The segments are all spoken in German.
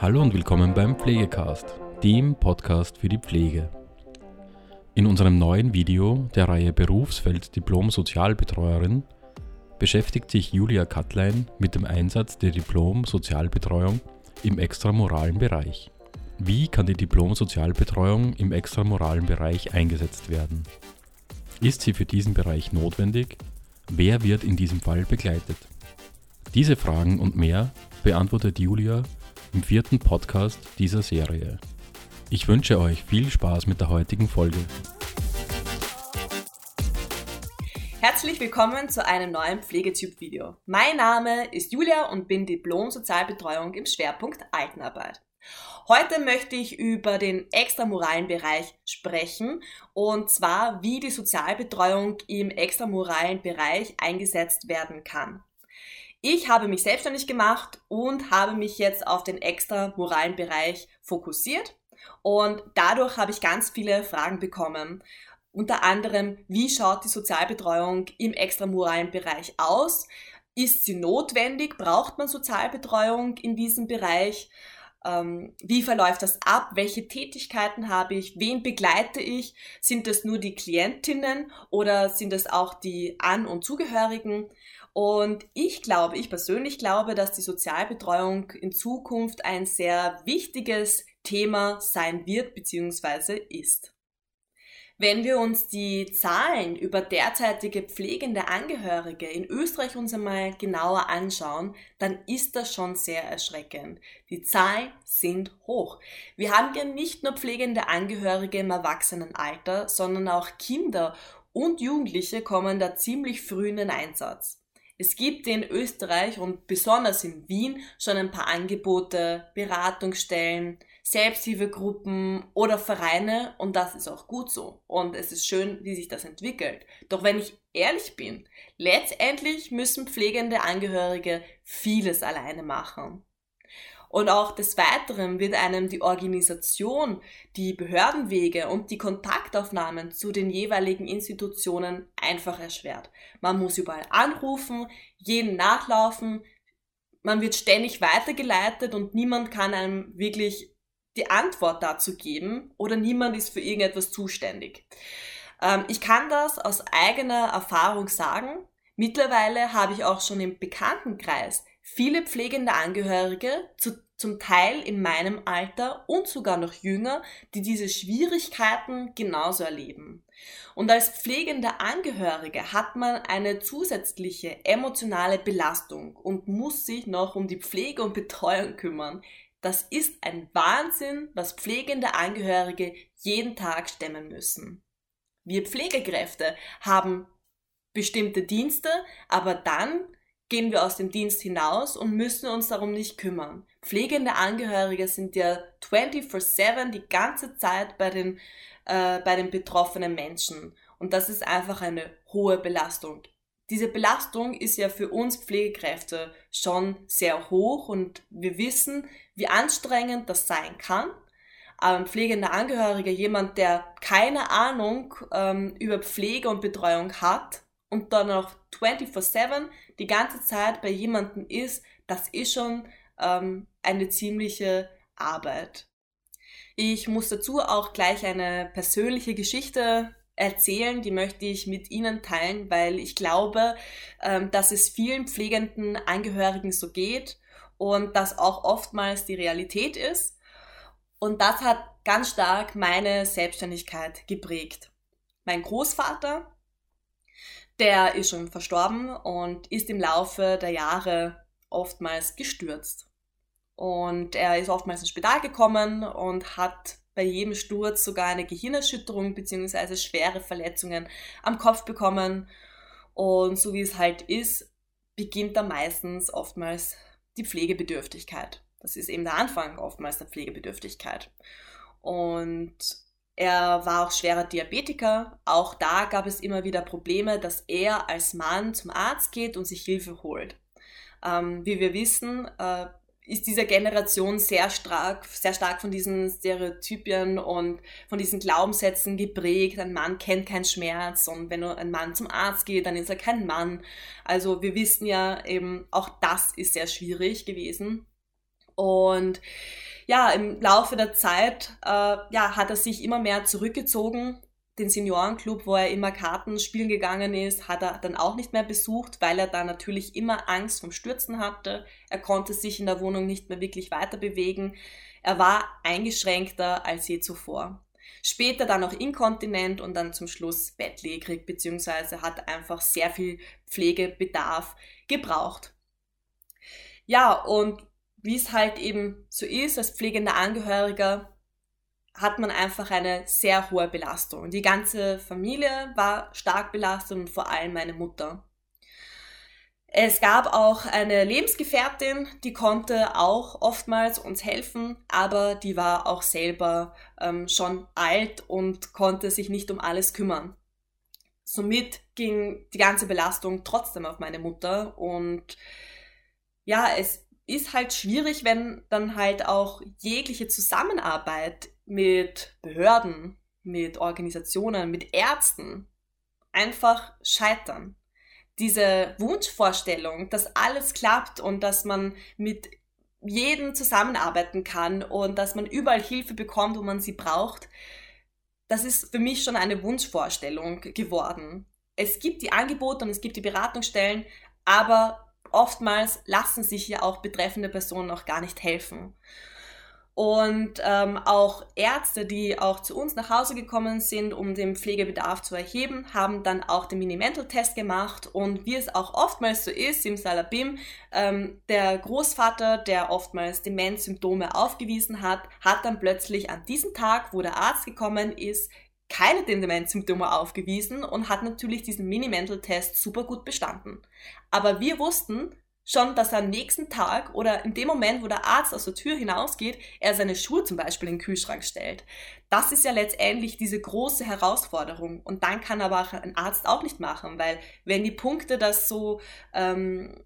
Hallo und willkommen beim Pflegecast, dem Podcast für die Pflege. In unserem neuen Video der Reihe Berufsfeld Diplom Sozialbetreuerin beschäftigt sich Julia Kattlein mit dem Einsatz der Diplom Sozialbetreuung im extramoralen Bereich. Wie kann die Diplom Sozialbetreuung im extramoralen Bereich eingesetzt werden? Ist sie für diesen Bereich notwendig? Wer wird in diesem Fall begleitet? Diese Fragen und mehr beantwortet Julia im vierten Podcast dieser Serie. Ich wünsche euch viel Spaß mit der heutigen Folge. Herzlich willkommen zu einem neuen Pflegetyp-Video. Mein Name ist Julia und bin Diplom-Sozialbetreuung im Schwerpunkt Altenarbeit. Heute möchte ich über den extramoralen Bereich sprechen und zwar, wie die Sozialbetreuung im extramoralen Bereich eingesetzt werden kann. Ich habe mich selbstständig gemacht und habe mich jetzt auf den extra moralen Bereich fokussiert und dadurch habe ich ganz viele Fragen bekommen. Unter anderem, wie schaut die Sozialbetreuung im extramoralen Bereich aus? Ist sie notwendig? Braucht man Sozialbetreuung in diesem Bereich? Ähm, wie verläuft das ab? Welche Tätigkeiten habe ich? Wen begleite ich? Sind das nur die Klientinnen oder sind das auch die An- und Zugehörigen? Und ich glaube, ich persönlich glaube, dass die Sozialbetreuung in Zukunft ein sehr wichtiges Thema sein wird bzw. ist. Wenn wir uns die Zahlen über derzeitige pflegende Angehörige in Österreich uns einmal genauer anschauen, dann ist das schon sehr erschreckend. Die Zahlen sind hoch. Wir haben ja nicht nur pflegende Angehörige im Erwachsenenalter, sondern auch Kinder und Jugendliche kommen da ziemlich früh in den Einsatz. Es gibt in Österreich und besonders in Wien schon ein paar Angebote, Beratungsstellen, Selbsthilfegruppen oder Vereine und das ist auch gut so. Und es ist schön, wie sich das entwickelt. Doch wenn ich ehrlich bin, letztendlich müssen pflegende Angehörige vieles alleine machen. Und auch des Weiteren wird einem die Organisation, die Behördenwege und die Kontaktaufnahmen zu den jeweiligen Institutionen einfach erschwert. Man muss überall anrufen, jeden nachlaufen, man wird ständig weitergeleitet und niemand kann einem wirklich die Antwort dazu geben oder niemand ist für irgendetwas zuständig. Ähm, ich kann das aus eigener Erfahrung sagen. Mittlerweile habe ich auch schon im Bekanntenkreis viele pflegende Angehörige, zu, zum Teil in meinem Alter und sogar noch jünger, die diese Schwierigkeiten genauso erleben. Und als pflegende Angehörige hat man eine zusätzliche emotionale Belastung und muss sich noch um die Pflege und Betreuung kümmern. Das ist ein Wahnsinn, was pflegende Angehörige jeden Tag stemmen müssen. Wir Pflegekräfte haben bestimmte Dienste, aber dann gehen wir aus dem Dienst hinaus und müssen uns darum nicht kümmern. Pflegende Angehörige sind ja 24/7 die ganze Zeit bei den, äh, bei den betroffenen Menschen. Und das ist einfach eine hohe Belastung. Diese Belastung ist ja für uns Pflegekräfte schon sehr hoch und wir wissen, wie anstrengend das sein kann. Aber ein pflegender Angehöriger, jemand, der keine Ahnung ähm, über Pflege und Betreuung hat, und dann noch 24-7 die ganze Zeit bei jemandem ist, das ist schon ähm, eine ziemliche Arbeit. Ich muss dazu auch gleich eine persönliche Geschichte erzählen, die möchte ich mit Ihnen teilen, weil ich glaube, ähm, dass es vielen pflegenden Angehörigen so geht und das auch oftmals die Realität ist. Und das hat ganz stark meine Selbstständigkeit geprägt. Mein Großvater der ist schon verstorben und ist im Laufe der Jahre oftmals gestürzt. Und er ist oftmals ins Spital gekommen und hat bei jedem Sturz sogar eine Gehirnerschütterung bzw. schwere Verletzungen am Kopf bekommen. Und so wie es halt ist, beginnt da meistens oftmals die Pflegebedürftigkeit. Das ist eben der Anfang oftmals der Pflegebedürftigkeit. Und er war auch schwerer Diabetiker. Auch da gab es immer wieder Probleme, dass er als Mann zum Arzt geht und sich Hilfe holt. Ähm, wie wir wissen, äh, ist diese Generation sehr stark, sehr stark von diesen Stereotypien und von diesen Glaubenssätzen geprägt. Ein Mann kennt keinen Schmerz und wenn ein Mann zum Arzt geht, dann ist er kein Mann. Also wir wissen ja eben, auch das ist sehr schwierig gewesen. Und ja, im Laufe der Zeit äh, ja, hat er sich immer mehr zurückgezogen. Den Seniorenclub, wo er immer Karten spielen gegangen ist, hat er dann auch nicht mehr besucht, weil er da natürlich immer Angst vom Stürzen hatte. Er konnte sich in der Wohnung nicht mehr wirklich weiter bewegen. Er war eingeschränkter als je zuvor. Später dann auch inkontinent und dann zum Schluss bettlägerig, beziehungsweise hat einfach sehr viel Pflegebedarf gebraucht. Ja, und wie es halt eben so ist, als pflegender Angehöriger hat man einfach eine sehr hohe Belastung. Die ganze Familie war stark belastet und vor allem meine Mutter. Es gab auch eine Lebensgefährtin, die konnte auch oftmals uns helfen, aber die war auch selber ähm, schon alt und konnte sich nicht um alles kümmern. Somit ging die ganze Belastung trotzdem auf meine Mutter und ja, es ist halt schwierig, wenn dann halt auch jegliche Zusammenarbeit mit Behörden, mit Organisationen, mit Ärzten einfach scheitern diese Wunschvorstellung, dass alles klappt und dass man mit jedem zusammenarbeiten kann und dass man überall Hilfe bekommt, wo man sie braucht, das ist für mich schon eine Wunschvorstellung geworden. Es gibt die Angebote und es gibt die Beratungsstellen, aber oftmals lassen sich ja auch betreffende Personen noch gar nicht helfen. Und ähm, auch Ärzte, die auch zu uns nach Hause gekommen sind, um den Pflegebedarf zu erheben, haben dann auch den Mini-Mental-Test gemacht. Und wie es auch oftmals so ist, im Salabim, ähm, der Großvater, der oftmals Demenzsymptome aufgewiesen hat, hat dann plötzlich an diesem Tag, wo der Arzt gekommen ist, keine Demenzsymptome aufgewiesen und hat natürlich diesen Mini-Mental-Test super gut bestanden. Aber wir wussten, schon, dass er am nächsten Tag oder in dem Moment, wo der Arzt aus der Tür hinausgeht, er seine Schuhe zum Beispiel in den Kühlschrank stellt. Das ist ja letztendlich diese große Herausforderung. Und dann kann aber auch ein Arzt auch nicht machen, weil wenn die Punkte das so, ähm,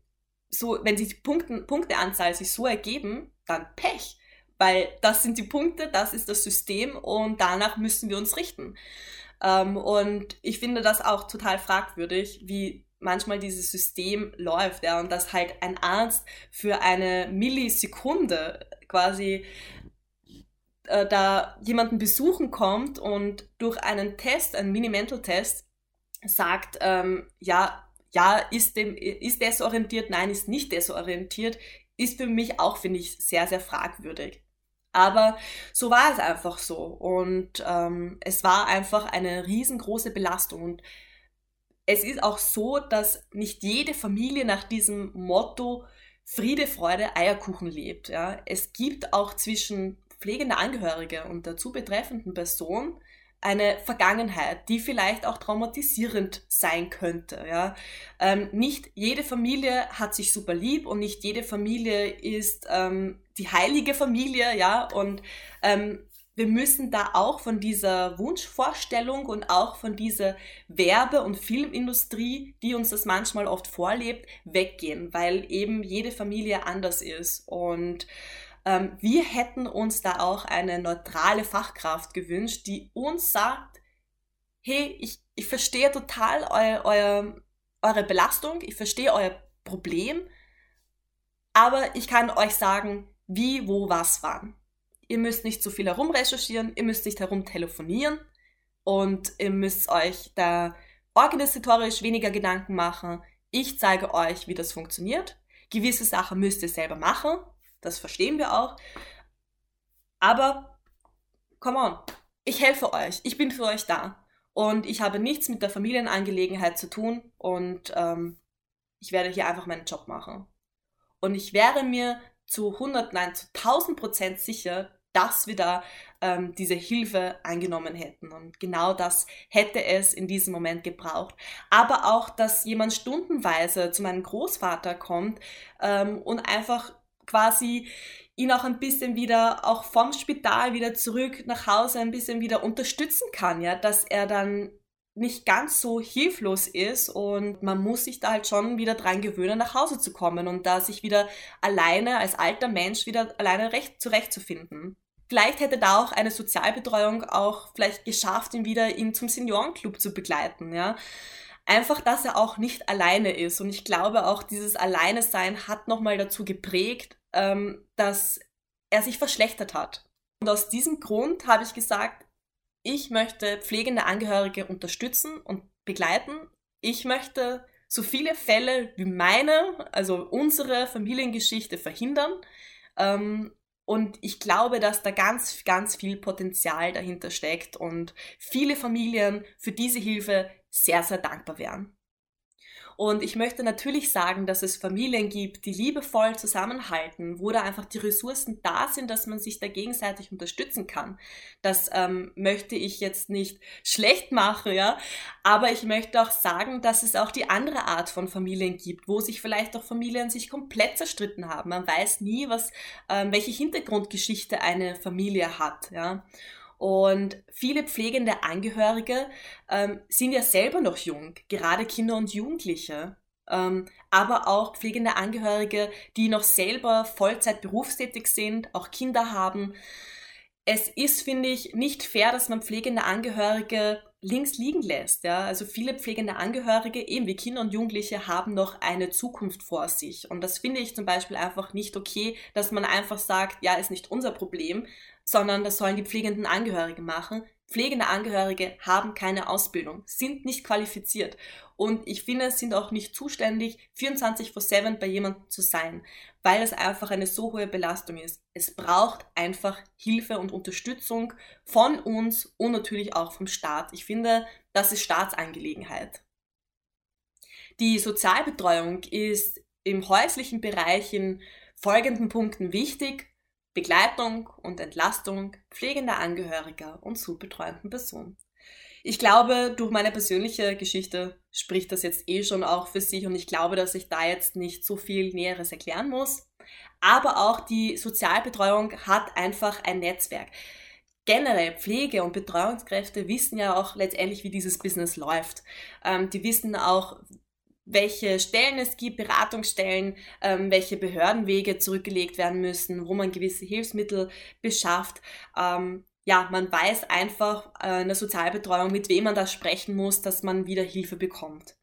so wenn die Punkten, Punkteanzahl sich so ergeben, dann Pech. Weil das sind die Punkte, das ist das System und danach müssen wir uns richten. Ähm, und ich finde das auch total fragwürdig, wie manchmal dieses System läuft, ja, und dass halt ein Arzt für eine Millisekunde quasi äh, da jemanden besuchen kommt und durch einen Test, einen Mini-Mental-Test, sagt, ähm, ja, ja, ist, dem, ist desorientiert, nein, ist nicht desorientiert, ist für mich auch, finde ich, sehr, sehr fragwürdig. Aber so war es einfach so. Und ähm, es war einfach eine riesengroße Belastung. Und es ist auch so, dass nicht jede Familie nach diesem Motto Friede, Freude, Eierkuchen lebt. Ja. Es gibt auch zwischen pflegender Angehörige und der zu betreffenden Person eine Vergangenheit, die vielleicht auch traumatisierend sein könnte. Ja. Ähm, nicht jede Familie hat sich super lieb und nicht jede Familie ist ähm, die heilige Familie, ja, und ähm, wir müssen da auch von dieser Wunschvorstellung und auch von dieser Werbe- und Filmindustrie, die uns das manchmal oft vorlebt, weggehen, weil eben jede Familie anders ist. Und ähm, wir hätten uns da auch eine neutrale Fachkraft gewünscht, die uns sagt, hey, ich, ich verstehe total eu, eu, eure Belastung, ich verstehe euer Problem, aber ich kann euch sagen, wie, wo, was, wann. Ihr müsst nicht so viel herumrecherchieren, ihr müsst nicht herumtelefonieren und ihr müsst euch da organisatorisch weniger Gedanken machen. Ich zeige euch, wie das funktioniert. Gewisse Sachen müsst ihr selber machen, das verstehen wir auch. Aber, come on, ich helfe euch, ich bin für euch da. Und ich habe nichts mit der Familienangelegenheit zu tun und ähm, ich werde hier einfach meinen Job machen. Und ich wäre mir zu 100, nein, zu 1000 Prozent sicher, dass wir da ähm, diese Hilfe eingenommen hätten. Und genau das hätte es in diesem Moment gebraucht. Aber auch, dass jemand stundenweise zu meinem Großvater kommt ähm, und einfach quasi ihn auch ein bisschen wieder auch vom Spital wieder zurück nach Hause ein bisschen wieder unterstützen kann, ja, dass er dann nicht ganz so hilflos ist und man muss sich da halt schon wieder dran gewöhnen, nach Hause zu kommen und da sich wieder alleine als alter Mensch wieder alleine recht zurechtzufinden. Vielleicht hätte da auch eine Sozialbetreuung auch vielleicht geschafft, ihn wieder ihn zum Seniorenclub zu begleiten, ja. Einfach, dass er auch nicht alleine ist. Und ich glaube auch, dieses Alleine sein hat nochmal dazu geprägt, ähm, dass er sich verschlechtert hat. Und aus diesem Grund habe ich gesagt, ich möchte pflegende Angehörige unterstützen und begleiten. Ich möchte so viele Fälle wie meine, also unsere Familiengeschichte verhindern. Ähm, und ich glaube, dass da ganz, ganz viel Potenzial dahinter steckt und viele Familien für diese Hilfe sehr, sehr dankbar wären. Und ich möchte natürlich sagen, dass es Familien gibt, die liebevoll zusammenhalten, wo da einfach die Ressourcen da sind, dass man sich da gegenseitig unterstützen kann. Das ähm, möchte ich jetzt nicht schlecht machen, ja. Aber ich möchte auch sagen, dass es auch die andere Art von Familien gibt, wo sich vielleicht auch Familien sich komplett zerstritten haben. Man weiß nie, was, ähm, welche Hintergrundgeschichte eine Familie hat, ja. Und viele pflegende Angehörige ähm, sind ja selber noch jung, gerade Kinder und Jugendliche. Ähm, aber auch pflegende Angehörige, die noch selber Vollzeit berufstätig sind, auch Kinder haben. Es ist, finde ich, nicht fair, dass man pflegende Angehörige links liegen lässt. Ja? Also viele pflegende Angehörige, eben wie Kinder und Jugendliche, haben noch eine Zukunft vor sich. Und das finde ich zum Beispiel einfach nicht okay, dass man einfach sagt, ja, ist nicht unser Problem, sondern das sollen die pflegenden Angehörigen machen. Pflegende Angehörige haben keine Ausbildung, sind nicht qualifiziert und ich finde, sind auch nicht zuständig, 24 vor 7 bei jemandem zu sein, weil es einfach eine so hohe Belastung ist. Es braucht einfach Hilfe und Unterstützung von uns und natürlich auch vom Staat. Ich finde, das ist Staatsangelegenheit. Die Sozialbetreuung ist im häuslichen Bereich in folgenden Punkten wichtig. Begleitung und Entlastung pflegender Angehöriger und zu betreuenden Personen. Ich glaube, durch meine persönliche Geschichte spricht das jetzt eh schon auch für sich und ich glaube, dass ich da jetzt nicht so viel Näheres erklären muss. Aber auch die Sozialbetreuung hat einfach ein Netzwerk. Generell Pflege- und Betreuungskräfte wissen ja auch letztendlich, wie dieses Business läuft. Ähm, die wissen auch, welche Stellen es gibt, Beratungsstellen, ähm, welche Behördenwege zurückgelegt werden müssen, wo man gewisse Hilfsmittel beschafft. Ähm, ja, man weiß einfach äh, in der Sozialbetreuung, mit wem man da sprechen muss, dass man wieder Hilfe bekommt.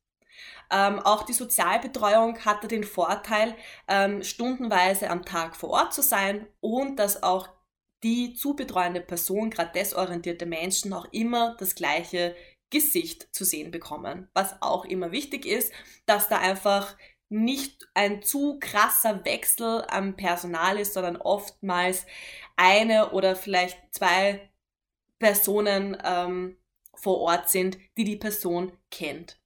Ähm, auch die Sozialbetreuung hatte den Vorteil, ähm, stundenweise am Tag vor Ort zu sein und dass auch die zu betreuende Person, gerade desorientierte Menschen, auch immer das gleiche Gesicht zu sehen bekommen. Was auch immer wichtig ist, dass da einfach nicht ein zu krasser Wechsel am Personal ist, sondern oftmals eine oder vielleicht zwei Personen ähm, vor Ort sind, die die Person kennt.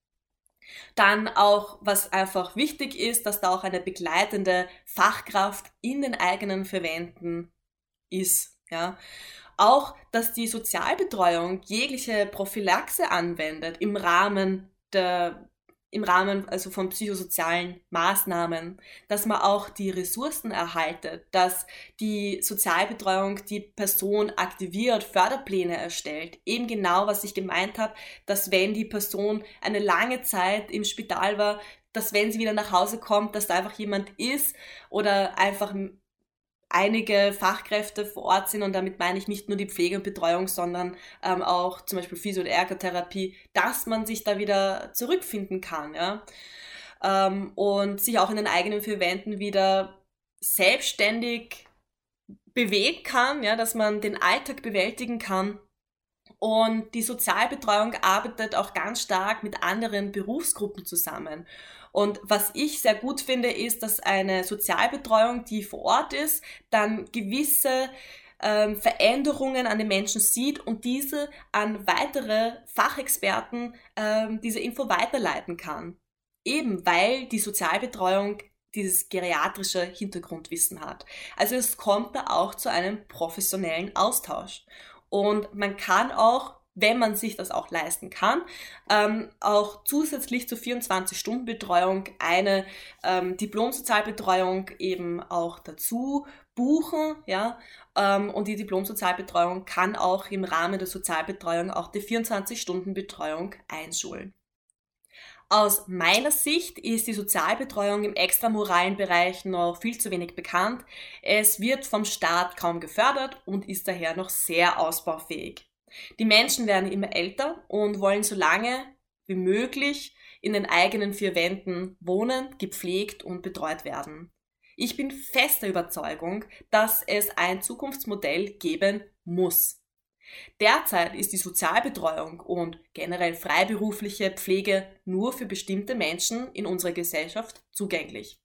Dann auch, was einfach wichtig ist, dass da auch eine begleitende Fachkraft in den eigenen Verwenden ist. Ja. Auch, dass die Sozialbetreuung jegliche Prophylaxe anwendet im Rahmen der im Rahmen also von psychosozialen Maßnahmen, dass man auch die Ressourcen erhaltet, dass die Sozialbetreuung die Person aktiviert, Förderpläne erstellt. Eben genau, was ich gemeint habe, dass wenn die Person eine lange Zeit im Spital war, dass wenn sie wieder nach Hause kommt, dass da einfach jemand ist oder einfach einige Fachkräfte vor Ort sind und damit meine ich nicht nur die Pflege und Betreuung, sondern ähm, auch zum Beispiel Physio- und Ergotherapie, dass man sich da wieder zurückfinden kann, ja. Ähm, und sich auch in den eigenen vier Wänden wieder selbstständig bewegen kann, ja, dass man den Alltag bewältigen kann. Und die Sozialbetreuung arbeitet auch ganz stark mit anderen Berufsgruppen zusammen. Und was ich sehr gut finde, ist, dass eine Sozialbetreuung, die vor Ort ist, dann gewisse ähm, Veränderungen an den Menschen sieht und diese an weitere Fachexperten ähm, diese Info weiterleiten kann. Eben weil die Sozialbetreuung dieses geriatrische Hintergrundwissen hat. Also es kommt da auch zu einem professionellen Austausch. Und man kann auch wenn man sich das auch leisten kann, ähm, auch zusätzlich zur 24-Stunden-Betreuung eine ähm, Diplom-Sozialbetreuung eben auch dazu buchen, ja, ähm, und die Diplom-Sozialbetreuung kann auch im Rahmen der Sozialbetreuung auch die 24-Stunden-Betreuung einschulen. Aus meiner Sicht ist die Sozialbetreuung im extramoralen Bereich noch viel zu wenig bekannt. Es wird vom Staat kaum gefördert und ist daher noch sehr ausbaufähig. Die Menschen werden immer älter und wollen so lange wie möglich in den eigenen vier Wänden wohnen, gepflegt und betreut werden. Ich bin fester Überzeugung, dass es ein Zukunftsmodell geben muss. Derzeit ist die Sozialbetreuung und generell freiberufliche Pflege nur für bestimmte Menschen in unserer Gesellschaft zugänglich.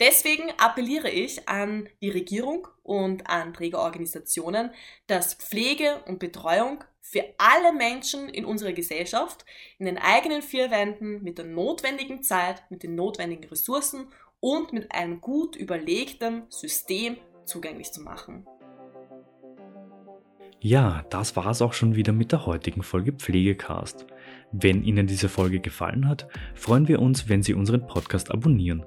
Deswegen appelliere ich an die Regierung und an Trägerorganisationen, dass Pflege und Betreuung für alle Menschen in unserer Gesellschaft in den eigenen vier Wänden mit der notwendigen Zeit, mit den notwendigen Ressourcen und mit einem gut überlegten System zugänglich zu machen. Ja, das war es auch schon wieder mit der heutigen Folge Pflegecast. Wenn Ihnen diese Folge gefallen hat, freuen wir uns, wenn Sie unseren Podcast abonnieren.